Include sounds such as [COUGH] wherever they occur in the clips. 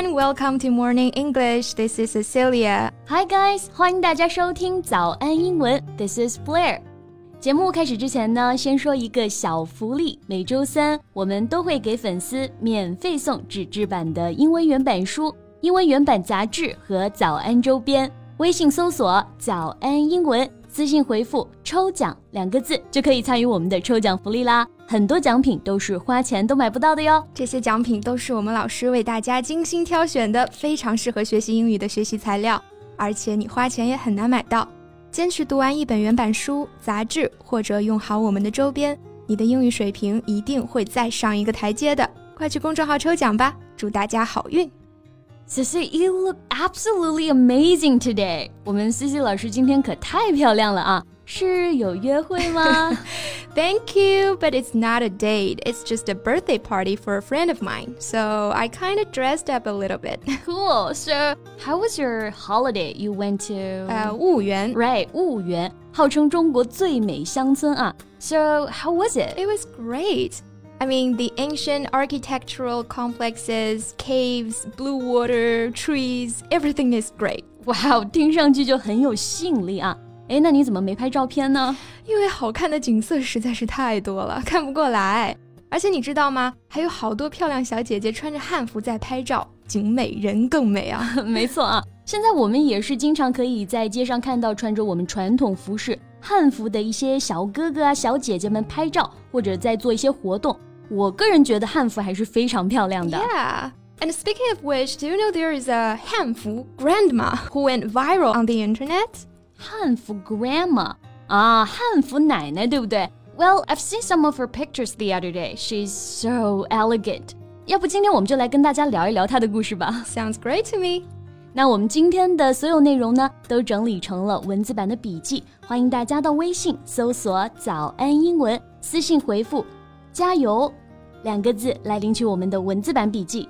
welcome to Morning English. This is Cecilia. Hi guys，欢迎大家收听早安英文。This is Blair。节目开始之前呢，先说一个小福利。每周三我们都会给粉丝免费送纸质版的英文原版书、英文原版杂志和早安周边。微信搜索“早安英文”，私信回复“抽奖”两个字，就可以参与我们的抽奖福利啦。很多奖品都是花钱都买不到的哟。这些奖品都是我们老师为大家精心挑选的，非常适合学习英语的学习材料，而且你花钱也很难买到。坚持读完一本原版书、杂志，或者用好我们的周边，你的英语水平一定会再上一个台阶的。快去公众号抽奖吧，祝大家好运 ！Cici, you look absolutely amazing today. 我们 Cici 老师今天可太漂亮了啊！是有约会吗？Thank [LAUGHS] you, but it's not a date. It's just a birthday party for a friend of mine. So I kind of dressed up a little bit. [LAUGHS] Cool. So, how was your holiday? You went to 呃婺源 right 婺源，号称中国最美乡村啊。So, how was it? It was great. I mean, the ancient architectural complexes, caves, blue water, trees, everything is great. Wow，听上去就很有吸引力啊。哎，那你怎么没拍照片呢？因为好看的景色实在是太多了，[LAUGHS] 看不过来。而且你知道吗？还有好多漂亮小姐姐穿着汉服在拍照，景美人更美啊！[LAUGHS] 没错啊，现在我们也是经常可以在街上看到穿着我们传统服饰汉服的一些小哥哥啊、小姐姐们拍照，或者在做一些活动。我个人觉得汉服还是非常漂亮的。Yeah. And speaking of which, do you know there is a 汉服 grandma who went viral on the internet? 汉服 grandma 啊，汉服奶奶，对不对？Well, I've seen some of her pictures the other day. She's so elegant. 要不今天我们就来跟大家聊一聊她的故事吧。Sounds great to me. 那我们今天的所有内容呢，都整理成了文字版的笔记，欢迎大家到微信搜索“早安英文”，私信回复“ 加油”两个字来领取我们的文字版笔记。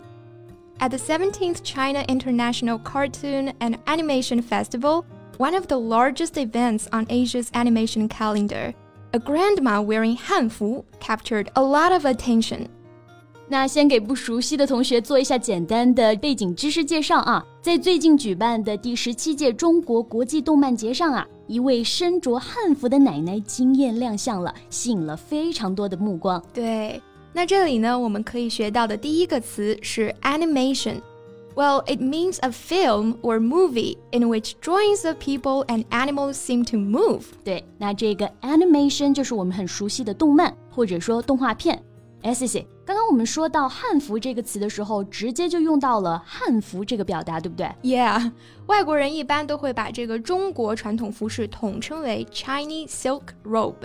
At the 17th China International Cartoon and Animation Festival one of the largest events on Asia's animation calendar. A grandma wearing Hanfu captured a lot of attention. 那先给不熟悉的同学做一下简单的背景知识介绍啊，在最近举办的第十七届中国国际动漫节上啊， 一位身着汉服的奶奶惊艳亮相了，吸引了非常多的目光。对，那这里呢，我们可以学到的第一个词是 animation。well, it means a film or movie in which drawings of people and animals seem to move. 对，那这个 animation 就是我们很熟悉的动漫或者说动画片。 哎，C C，刚刚我们说到汉服这个词的时候，直接就用到了汉服这个表达，对不对？Yeah，外国人一般都会把这个中国传统服饰统称为 [LAUGHS] Chinese silk robe，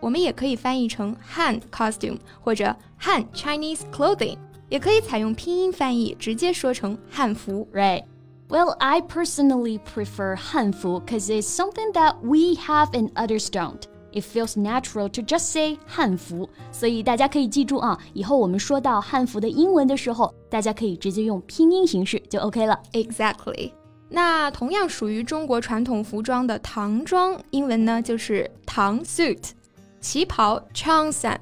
我们也可以翻译成汉 costume 或者汉 Chinese clothing。也可以采用拼音翻译，直接说成汉服，right? Well, I personally prefer 汉服 because it's something that we have and others don't. It feels natural to just say 汉服，所以大家可以记住啊，以后我们说到汉服的英文的时候，大家可以直接用拼音形式就 OK 了。Exactly。那同样属于中国传统服装的唐装，英文呢就是唐 suit，旗袍 cheongsam。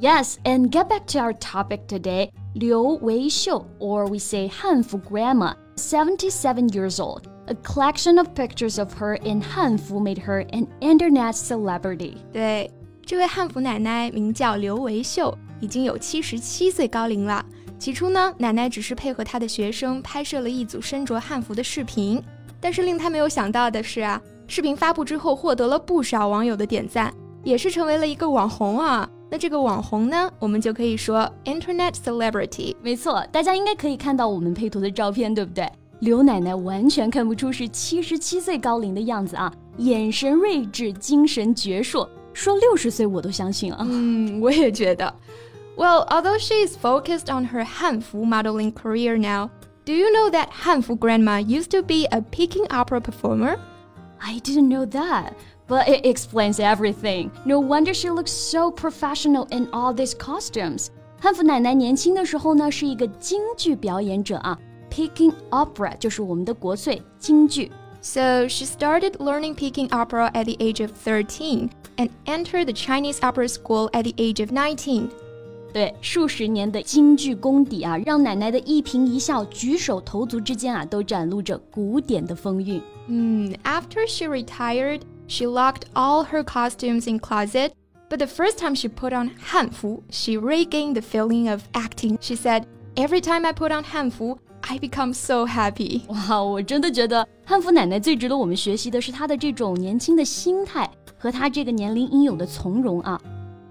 Yes, and get back to our topic today. Liu Weixiu, or we say 汉服 grandma, 77 years old. A collection of pictures of her in Hanfu made her an internet celebrity. 对，这位汉服奶奶名叫刘维秀，已经有七十七岁高龄了。起初呢，奶奶只是配合她的学生拍摄了一组身着汉服的视频，但是令她没有想到的是啊，视频发布之后获得了不少网友的点赞，也是成为了一个网红啊。那这个网红呢，我们就可以说 internet celebrity。没错，大家应该可以看到我们配图的照片，对不对？刘奶奶完全看不出是七十七岁高龄的样子啊，眼神睿智，精神矍铄，说六十岁我都相信啊。嗯，我也觉得。Well, although she is focused on her Hanfu modeling career now, do you know that Hanfu grandma used to be a Peking opera performer? I didn't know that. But it explains everything. No wonder she looks so professional in all these costumes. 汉服奶奶年轻的时候呢，是一个京剧表演者啊。 Peking opera 就是我们的国粹京剧。So she started learning Peking opera at the age of 13 and entered the Chinese opera school at the age of 19. 对，数十年的京剧功底啊，让奶奶的一颦一笑、举手投足之间啊，都展露着古典的风韵。嗯，After she retired, she locked all her costumes in closet. But the first time she put on 汉服, she regained the feeling of acting. She said, "Every time I put on 汉服, I become so happy." 哇，我真的觉得汉服奶奶最值得我们学习的是她的这种年轻的心态和她这个年龄应有的从容啊。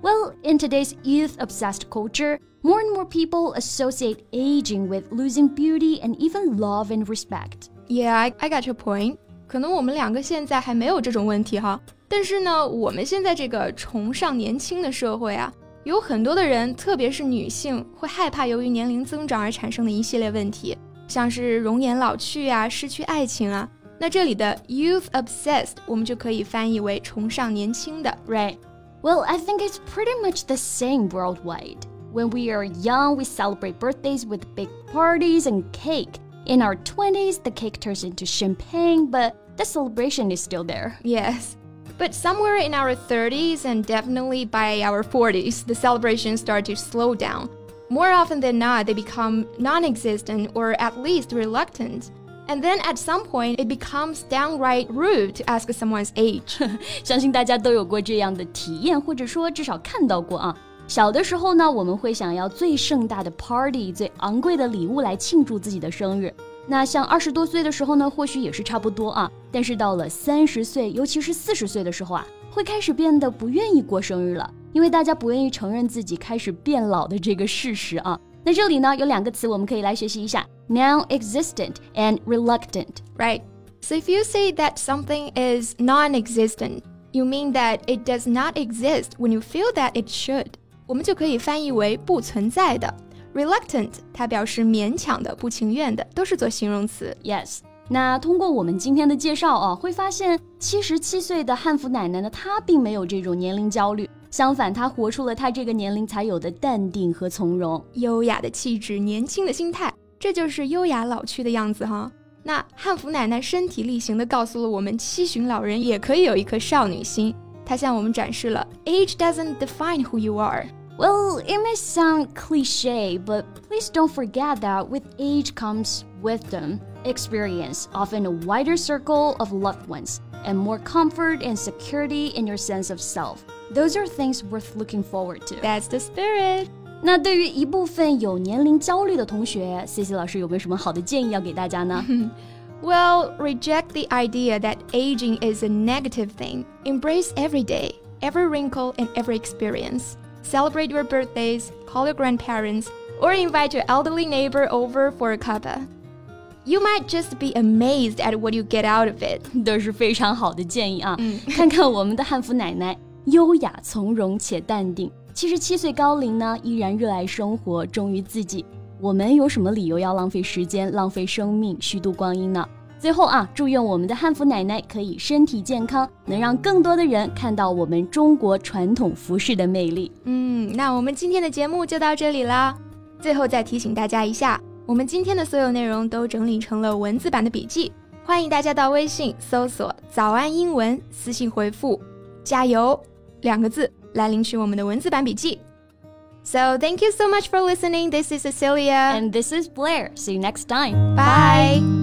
well, in today's youth obsessed culture, more and more people associate aging with losing beauty and even love and respect. Yeah, I, I got your point. 可能我们两个现在还没有这种问题哈，但是呢，我们现在这个崇尚年轻的社会啊， 有很多的人，特别是女性，会害怕由于年龄增长而产生的一系列问题，像是容颜老去啊、失去爱情啊。那这里的 youth obsessed，我们就可以翻译为崇尚年轻的，right？well, I think it's pretty much the same worldwide. When we are young, we celebrate birthdays with big parties and cake. In our 20s, the cake turns into champagne, but the celebration is still there. Yes. But somewhere in our 30s and definitely by our 40s, the celebrations start to slow down. More often than not, they become non existent or at least reluctant. And then at some point, it becomes downright rude to ask someone's age. [LAUGHS] 相信大家都有过这样的体验，或者说至少看到过啊。小的时候呢，我们会想要最盛大的 party、最昂贵的礼物来庆祝自己的生日。 那像二十多岁的时候呢，或许也是差不多啊。但是到了三十岁，尤其是四十岁的时候啊，会开始变得不愿意过生日了，因为大家不愿意承认自己开始变老的这个事实啊。那这里呢有两个词，我们可以来学习一下：non-existent and reluctant. Right. So if you say that something is non-existent, you mean that it does not exist when you feel that it should. 我们就可以翻译为不存在的。 Reluctant，它表示勉强的、不情愿的，都是做形容词。Yes. 那通过我们今天的介绍啊，会发现七十七岁的汉服奶奶呢，她并没有这种年龄焦虑。相反，她活出了她这个年龄才有的淡定和从容，优雅的气质，年轻的心态，这就是优雅老去的样子哈。那汉服奶奶身体力行地告诉了我们，七旬老人也可以有一颗少女心。她向我们展示了 Age doesn't define who you are. Well, it may sound cliche, but please don't forget that with age comes wisdom, experience, often a wider circle of loved ones, and more comfort and security in your sense of self. Those are things worth looking forward to. That's the spirit. 那对于一部分有年龄焦虑的同学，C C [LAUGHS] 老师有没有什么好的建议要给大家呢？Well, reject the idea that aging is a negative thing. Embrace every day, every wrinkle, and every experience. Celebrate your birthdays, call your grandparents, or invite your elderly neighbor over for a cuppa. You might just be amazed at what you get out of it. 都是非常好的建议啊！嗯、看看我们的汉服奶奶，优雅从容且淡定，七十七岁高龄呢，依然热爱生活，忠于自己。我们有什么理由要浪费时间、浪费生命、虚度光阴呢？ 最后啊，祝愿我们的汉服奶奶可以身体健康，能让更多的人看到我们中国传统服饰的魅力。嗯，那我们今天的节目就到这里啦。最后再提醒大家一下，我们今天的所有内容都整理成了文字版的笔记，欢迎大家到微信搜索“早安英文”，私信回复“加油”。两个字来领取我们的文字版笔记。So thank you so much for listening. This is Cecilia. And this is Blair. See you next time. Bye.